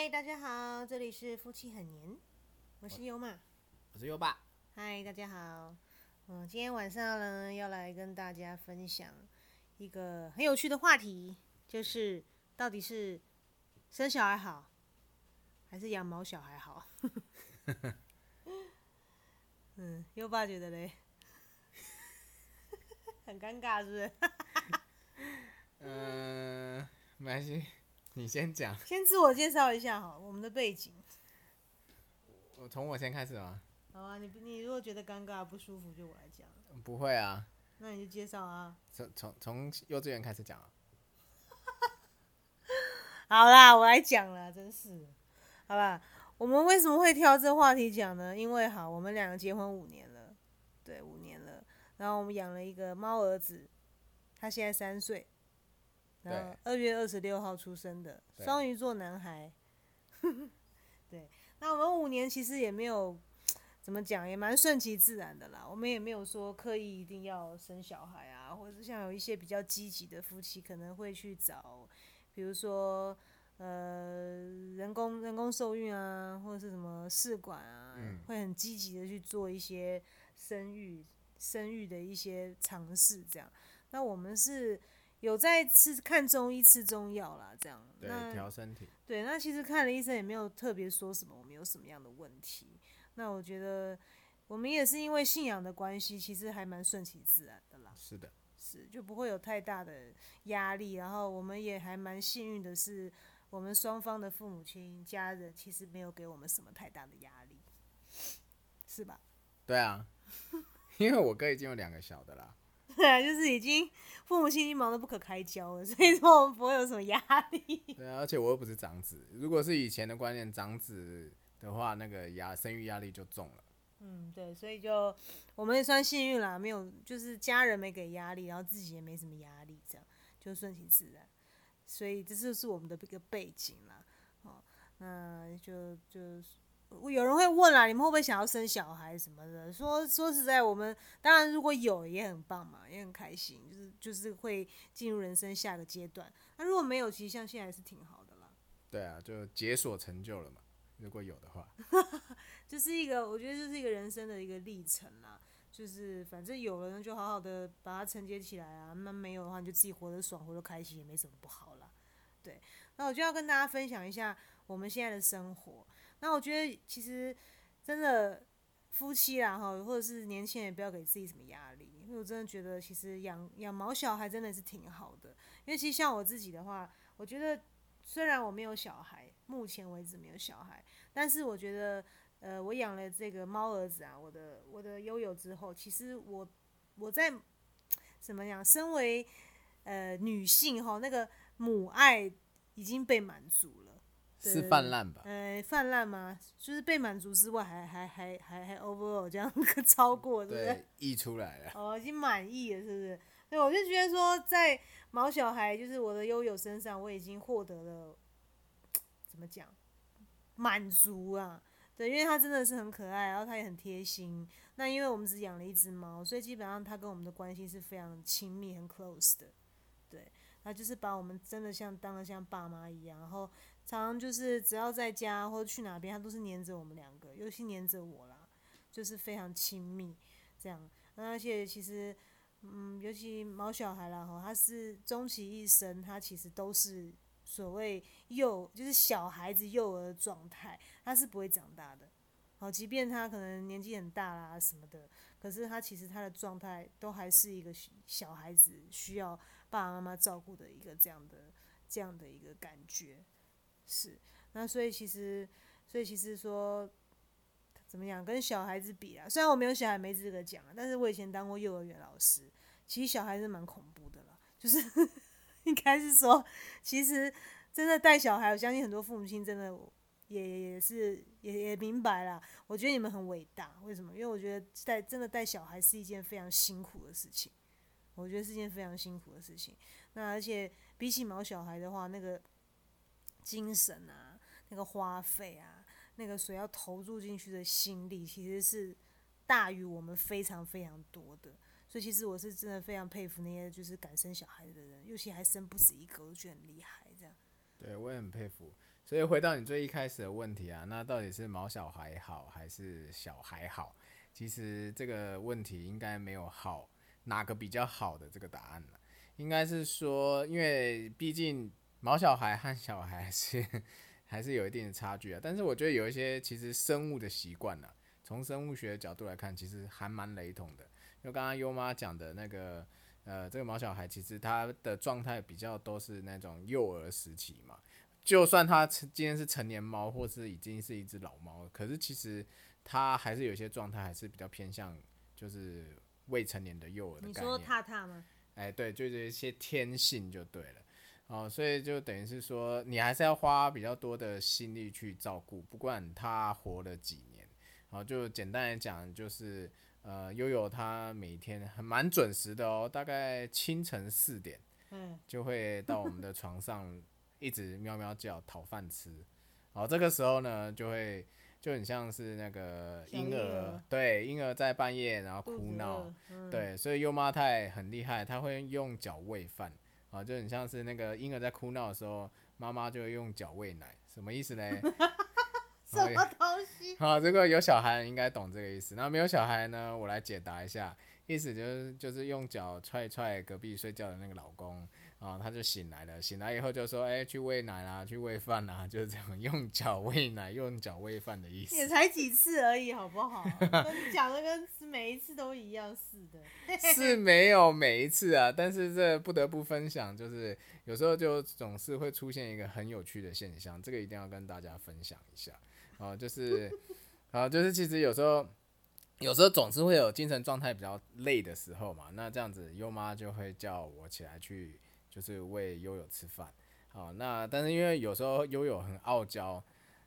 嗨，大家好，这里是夫妻很黏，我是优玛。我是优爸。嗨，大家好。嗯，今天晚上呢，要来跟大家分享一个很有趣的话题，就是到底是生小孩好，还是养毛小孩好？嗯，优爸觉得嘞，很尴尬，是不是？嗯、没关系，你先讲。先自我介绍一下哈，我们的背景。我从我先开始吗？好啊，你你如果觉得尴尬不舒服，就我来讲。不会啊，那你就介绍啊。从从从幼稚园开始讲啊。好啦，我来讲了，真是，好吧。我们为什么会挑这话题讲呢？因为好，我们两个结婚五年了，对，五年了。然后我们养了一个猫儿子，他现在三岁，然后二月二十六号出生的双鱼座男孩。对，那我们五年其实也没有 怎么讲，也蛮顺其自然的啦。我们也没有说刻意一定要生小孩啊，或者是像有一些比较积极的夫妻可能会去找，比如说呃人工人工受孕啊，或者是什么试管啊，嗯会很积极的去做一些生育生育的一些尝试，这样。那我们是有在吃看中医吃中药啦，这样。对，那调身体。对，那其实看了医生也没有特别说什么我们有什么样的问题。那我觉得我们也是因为信仰的关系，其实还蛮顺其自然的啦，是的，是就不会有太大的压力。然后我们也还蛮幸运的是，我们双方的父母亲家人其实没有给我们什么太大的压力，是吧？对啊，因为我哥已经有两个小的啦。对啊，就是已经父母亲已经忙得不可开交了，所以说我们不会有什么压力。对啊，而且我又不是长子。如果是以前的观念，长子的话，那个压生育压力就重了。嗯，对，所以就我们也算幸运啦，没有就是家人没给压力，然后自己也没什么压力，这样就顺其自然。所以这就是我们的一个背景啦。哦，那就就有人会问啦，你们会不会想要生小孩什么的？说说实在，我们当然如果有也很棒嘛，也很开心，就是就是会进入人生下个阶段。那如果没有，其实像现在是挺好的啦。对啊，就解锁成就了嘛。如果有的话，就是一个，我觉得就是一个人生的一个历程啦。就是反正有了呢，就好好的把它承接起来啊。那没有的话，你就自己活得爽，活得开心，也没什么不好啦。对，那我就要跟大家分享一下我们现在的生活。那我觉得其实真的夫妻啦哈，或者是年轻人，也不要给自己什么压力。因为我真的觉得，其实养养毛小孩真的是挺好的。因为其实像我自己的话，我觉得虽然我没有小孩，目前为止没有小孩，但是我觉得，呃，我养了这个猫儿子啊，我的我的悠悠之后，其实我我在怎么讲，身为呃女性哈，那个母爱已经被满足了。对是泛滥吧？呃，泛滥吗？就是被满足之外还，还还还还 overall 这样 超过，对不对？溢出来了。哦，已经满意了，是不是？对，我就觉得说，在毛小孩就是我的悠悠身上，我已经获得了怎么讲满足啊？对，因为它真的是很可爱，然后它也很贴心。那因为我们只养了一只猫，所以基本上它跟我们的关系是非常亲密、很 close 的。对，它就是把我们真的像当了像爸妈一样，然后常就是只要在家或者去哪边，它都是黏着我们两个，尤其黏着我啦，就是非常亲密这样。那而且其实，嗯，尤其毛小孩啦哈，他是终其一生，他其实都是所谓幼，就是小孩子幼儿的状态，他是不会长大的。好，即便他可能年纪很大啦什么的，可是他其实他的状态都还是一个小孩子需要爸爸妈妈照顾的一个这样的这样的一个感觉。是，那所以其实，所以其实说怎么样跟小孩子比啊？虽然我没有小孩没资格讲啊，但是我以前当过幼儿园老师，其实小孩子蛮恐怖的啦，就是 应该是说，其实真的带小孩，我相信很多父母亲真的也也是也也明白啦。我觉得你们很伟大，为什么？因为我觉得带真的带小孩是一件非常辛苦的事情，我觉得是件非常辛苦的事情。那而且比起毛小孩的话，那个精神啊，那个花费啊，那个所要投入进去的心力，其实是大于我们非常非常多的。所以其实我是真的非常佩服那些就是敢生小孩的人，尤其还生不止一个，我觉得很厉害。这样，对我也很佩服。所以回到你最一开始的问题啊，那到底是毛小孩好还是小孩好？其实这个问题应该没有好哪个比较好的这个答案了，应该是说，因为毕竟毛小孩和小孩是 还是有一定的差距啊。但是我觉得有一些其实生物的习惯呢，从生物学的角度来看，其实还蛮雷同的。就刚刚优妈讲的那个，呃，这个毛小孩其实他的状态比较都是那种幼儿时期嘛。就算它今天是成年猫，或是已经是一只老猫，可是其实它还是有些状态，还是比较偏向就是未成年的幼儿的概念。你说踏踏吗？哎，对，就是一些天性就对了。哦，所以就等于是说，你还是要花比较多的心力去照顾，不管他活了几年。然后就简单来讲，就是呃，悠悠他每天很蛮准时的哦，大概清晨四点，嗯，就会到我们的床上。一直喵喵叫讨饭吃，好，这个时候呢，就会就很像是那个婴儿，对，婴儿在半夜然后哭闹，对，所以优妈太很厉害，她会用脚喂饭，啊，就很像是那个婴儿在哭闹的时候，妈妈就会用脚喂奶，什么意思呢？什么东西？好，如果有小孩应该懂这个意思，那没有小孩呢，我来解答一下，意思就是就是用脚踹踹隔壁睡觉的那个老公。啊，他就醒来了，醒来以后就说：“哎，去喂奶啦，去喂饭啦，就是这样，用脚喂奶，用脚喂饭的意思。”也才几次而已，好不好？跟讲的跟每一次都一样似的。是没有每一次啊，但是这不得不分享，就是有时候就总是会出现一个很有趣的现象，这个一定要跟大家分享一下。啊，就是，啊，就是其实有时候，有时候总是会有精神状态比较累的时候嘛，那这样子优妈就会叫我起来去。就是喂悠悠吃饭，好，那但是因为有时候悠悠很傲娇，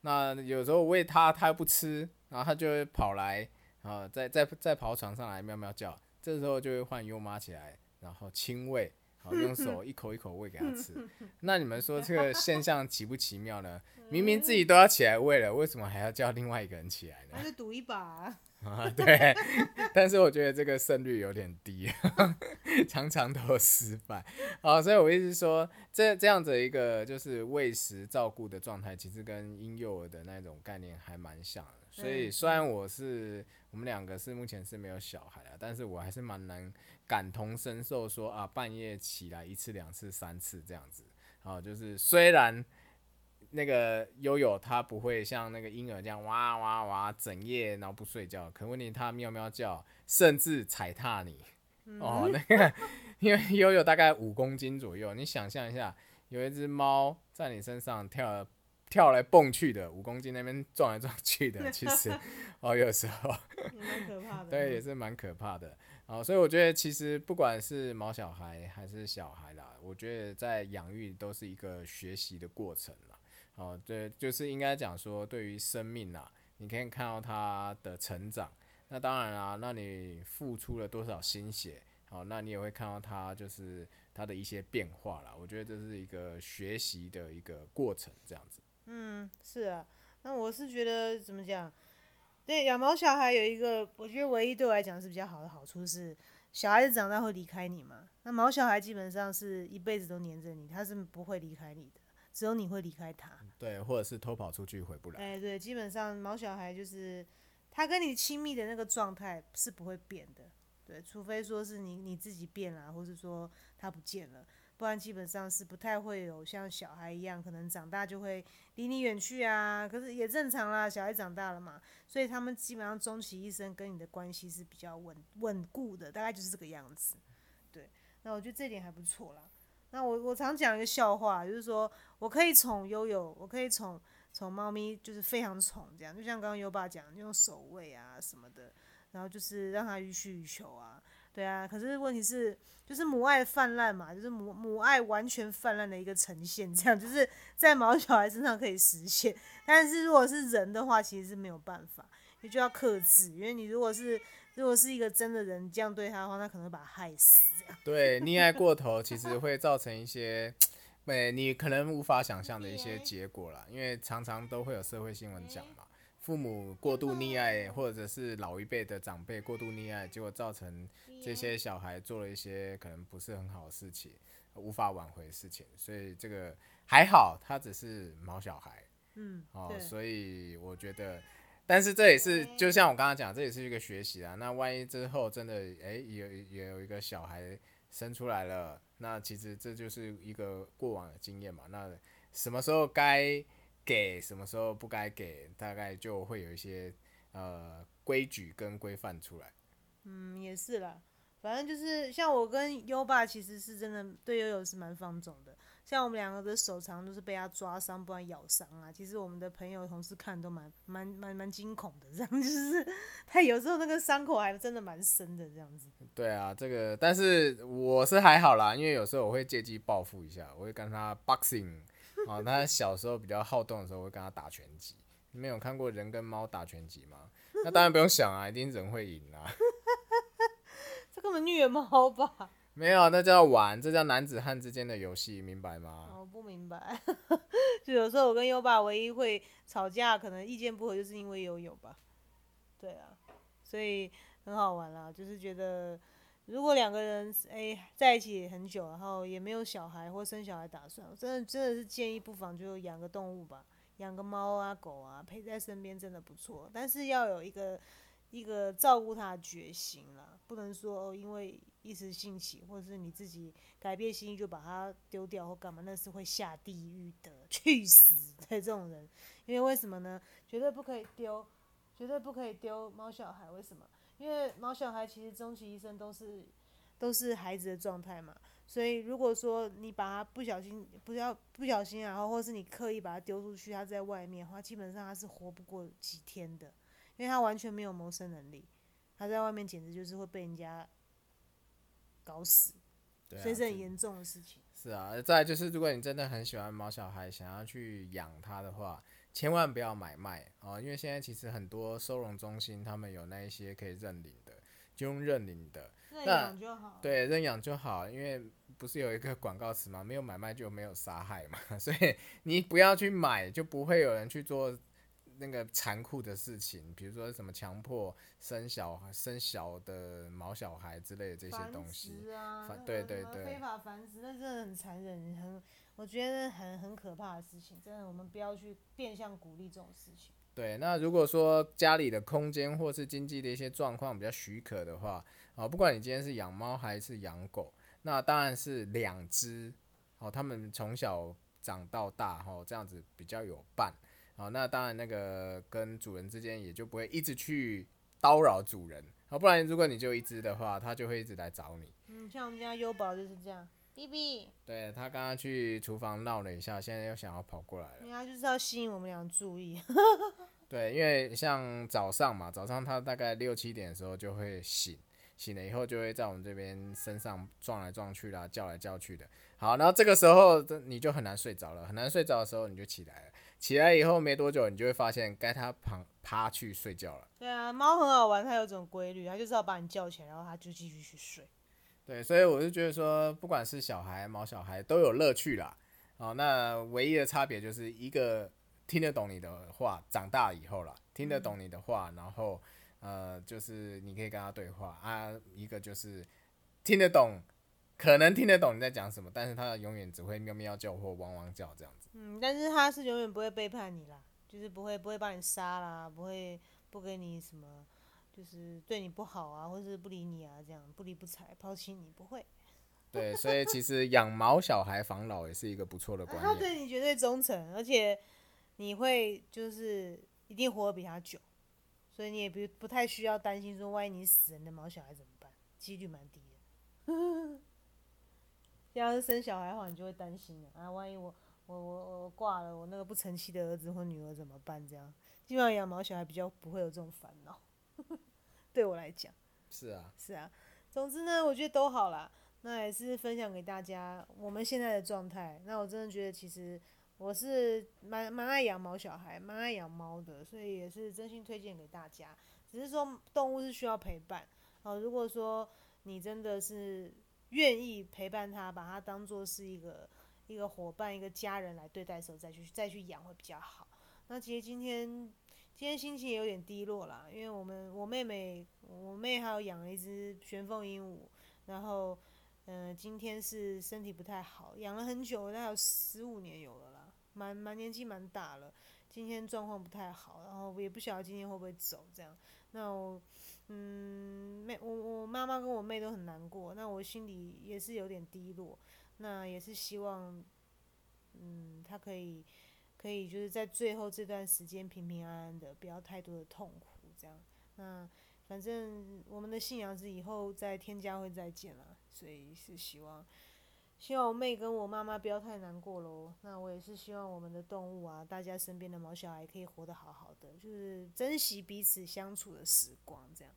那有时候喂它它不吃，然后它就会跑来，啊，再再再跑床上来喵喵叫，这时候就会换优妈起来，然后亲喂，好用手一口一口喂给它吃。那你们说这个现象奇不奇妙呢？明明自己都要起来喂了，为什么还要叫另外一个人起来呢？那就赌一把。啊，对，但是我觉得这个胜率有点低，常常都失败。好，所以我一直说，这这样子一个就是喂食照顾的状态，其实跟婴幼儿的那种概念还蛮像的。所以虽然我是我们两个是目前是没有小孩啊，但是我还是蛮能感同身受，说啊，半夜起来一次、两次、三次这样子。好，就是虽然。那个悠悠它不会像那个婴儿这样哇哇哇整夜然后不睡觉，可问题它喵喵叫，甚至踩踏你哦。那个因为悠悠大概五公斤左右，你想象一下，有一只猫在你身上跳跳来蹦去的，五公斤那边撞来撞去的，其实 哦有时候蛮可怕的。对，也是蛮可怕的。哦，所以我觉得其实不管是毛小孩还是小孩啦，我觉得在养育都是一个学习的过程啦。哦，对，就是应该讲说，对于生命啊，你可以看到它的成长。那当然啦，那你付出了多少心血，好，那你也会看到它就是它的一些变化啦。我觉得这是一个学习的一个过程，这样子。嗯，是啊。那我是觉得怎么讲？对，养毛小孩有一个，我觉得唯一对我来讲是比较好的好处是，小孩子长大会离开你嘛。那毛小孩基本上是一辈子都黏着你，他是不会离开你的。只有你会离开他，对，或者是偷跑出去回不来。哎，对，基本上毛小孩就是他跟你亲密的那个状态是不会变的，对，除非说是你你自己变了，或是说他不见了，不然基本上是不太会有像小孩一样，可能长大就会离你远去啊。可是也正常啦，小孩长大了嘛，所以他们基本上终其一生跟你的关系是比较稳稳固的，大概就是这个样子。对，那我觉得这点还不错啦。那我我常讲一个笑话，就是说我可以宠悠悠，我可以宠宠猫咪，就是非常宠这样，就像刚刚优爸讲，用手喂啊什么的，然后就是让它予取予求啊，对啊。可是问题是，就是母爱泛滥嘛，就是母母爱完全泛滥的一个呈现，这样就是在毛小孩身上可以实现，但是如果是人的话，其实是没有办法，你就要克制，因为你如果是。如果是一个真的人这样对他的话，他可能会把他害死。对，溺爱过头其实会造成一些，哎，你可能无法想象的一些结果啦。因为常常都会有社会新闻讲嘛，父母过度溺爱，或者是老一辈的长辈过度溺爱，结果造成这些小孩做了一些可能不是很好的事情。无法挽回的事情，所以这个还好，他只是毛小孩，嗯，哦，所以我觉得，但是这也是就像我刚刚讲，这也是一个学习啊。那万一之后真的哎、有也有一个小孩生出来了，那其实这就是一个过往的经验嘛。那什么时候该给，什么时候不该给，大概就会有一些呃规矩跟规范出来。嗯，也是啦。反正就是像我跟优爸，其实是真的对悠悠是蛮放纵的。像我们两个的手常都是被他抓伤，不然咬伤啊。其实我们的朋友同事看都蛮蛮蛮蛮惊恐的，这样 就是他有时候那个伤口还真的蛮深的，这样子。对啊，这个但是我是还好啦，因为有时候我会借机报复一下，我会跟他 boxing 啊，他小时候比较好动的时候，我会跟他打拳击。你们有看过人跟猫打拳击吗？那当然不用想啊，一定人会赢啊。这根本虐猫吧？没有，那叫玩，这叫男子汉之间的游戏，明白吗？我不明白。就有时候我跟优爸唯一会吵架，可能意见不合，就是因为悠悠吧。对啊，所以很好玩啦。就是觉得如果两个人哎、在一起很久，然后也没有小孩或生小孩打算，我真的真的是建议不妨就养个动物吧，养个猫啊狗啊陪在身边真的不错。但是要有一个一个照顾他的决心啦，不能说哦因为一时兴起，或者是你自己改变心意就把它丢掉或干嘛，那是会下地狱的，去死的这种人。因为为什么呢？绝对不可以丢，绝对不可以丢猫小孩。为什么？因为猫小孩其实终其一生都是都是孩子的状态嘛。所以如果说你把它不小心，不要不小心，然后或是你刻意把它丢出去，它在外面的话，基本上它是活不过几天的，因为他完全没有谋生能力。他在外面简直就是会被人家搞死，对啊，所以是很严重的事情。是啊，再来就是，如果你真的很喜欢毛小孩，想要去养它的话，千万不要买卖哦，因为现在其实很多收容中心他们有那一些可以认领的，就用认领的，认养就好。对，认养就好，因为不是有一个广告词吗？没有买卖就没有杀害嘛，所以你不要去买，就不会有人去做那个残酷的事情，比如说什么强迫生小生小的毛小孩之类的这些东西。啊，对对对非法繁殖，那真的很残忍，很我觉得很很可怕的事情。真的，我们不要去变相鼓励这种事情。对，那如果说家里的空间或是经济的一些状况比较许可的话，啊，不管你今天是养猫还是养狗，那当然是两只，哦，他们从小长到大，哦，这样子比较有伴，哦，那当然那个跟主人之间也就不会一直去叨扰主人，好，不然如果你就一只的话，它就会一直来找你。嗯，像我们家优宝就是这样，B B，对，它刚刚去厨房闹了一下，现在又想要跑过来了。人家就是要吸引我们俩注意。对，因为像早上嘛，早上它大概六七点的时候就会醒，醒了以后就会在我们这边身上撞来撞去啦，叫来叫去的。好，然后这个时候这你就很难睡着了，很难睡着的时候你就起来了，起来以后没多久你就会发现该它旁趴去睡觉了。对啊，猫很好玩，它有种规律，它就是要把你叫起来，然后它就继续去睡。对，所以我就觉得说，不管是小孩、毛小孩都有乐趣啦。哦，那唯一的差别就是一个听得懂你的话，长大以后啦，听得懂你的话，然后呃，就是你可以跟他对话啊。一个就是听得懂，可能听得懂你在讲什么，但是他永远只会喵喵叫或汪汪叫这样子。嗯，但是他是永远不会背叛你啦，就是不会不会把你杀啦，不会不给你什么，就是对你不好啊，或是不理你啊，这样不理不睬，抛弃你不会。对，所以其实养毛小孩防老也是一个不错的观他念。对你绝对忠诚，而且你会就是一定活得比他久，所以你也不不太需要担心说，万一你死了，你的毛小孩怎么办？几率蛮低的。要是生小孩的话，你就会担心了啊，万一我我我我挂了，我那个不成器的儿子或女儿怎么办？这样，基本上养毛小孩比较不会有这种烦恼。对我来讲。是啊，是啊，总之呢，我觉得都好啦。那也是分享给大家我们现在的状态。那我真的觉得，其实我是蛮蛮爱养毛小孩，蛮爱养猫的，所以也是真心推荐给大家。只是说动物是需要陪伴哦。如果说你真的是愿意陪伴他，把他当做是一个一个伙伴、一个家人来对待的时候，再去再去养会比较好。那其实今天今天心情也有点低落啦，因为我们我妹妹我妹还有养了一只玄凤鹦鹉，然后嗯、今天是身体不太好，养了很久，大概有十五年有了啦，蛮蛮年纪蛮大了。今天状况不太好，然后也不晓得今天会不会走这样。那我，嗯，妹，我我妈妈跟我妹都很难过，那我心里也是有点低落。那也是希望，嗯，她可以，可以就是在最后这段时间平平安安的，不要太多的痛苦这样。那反正我们的信仰是以后在天家会再见了，所以是希望。希望我妹跟我妈妈不要太难过喽。那我也是希望我们的动物啊，大家身边的毛小孩可以活得好好的，就是珍惜彼此相处的时光，这样。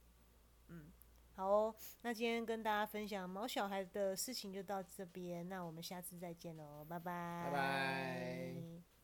嗯，好哦。那今天跟大家分享毛小孩的事情就到这边，那我们下次再见喽，拜拜。拜拜。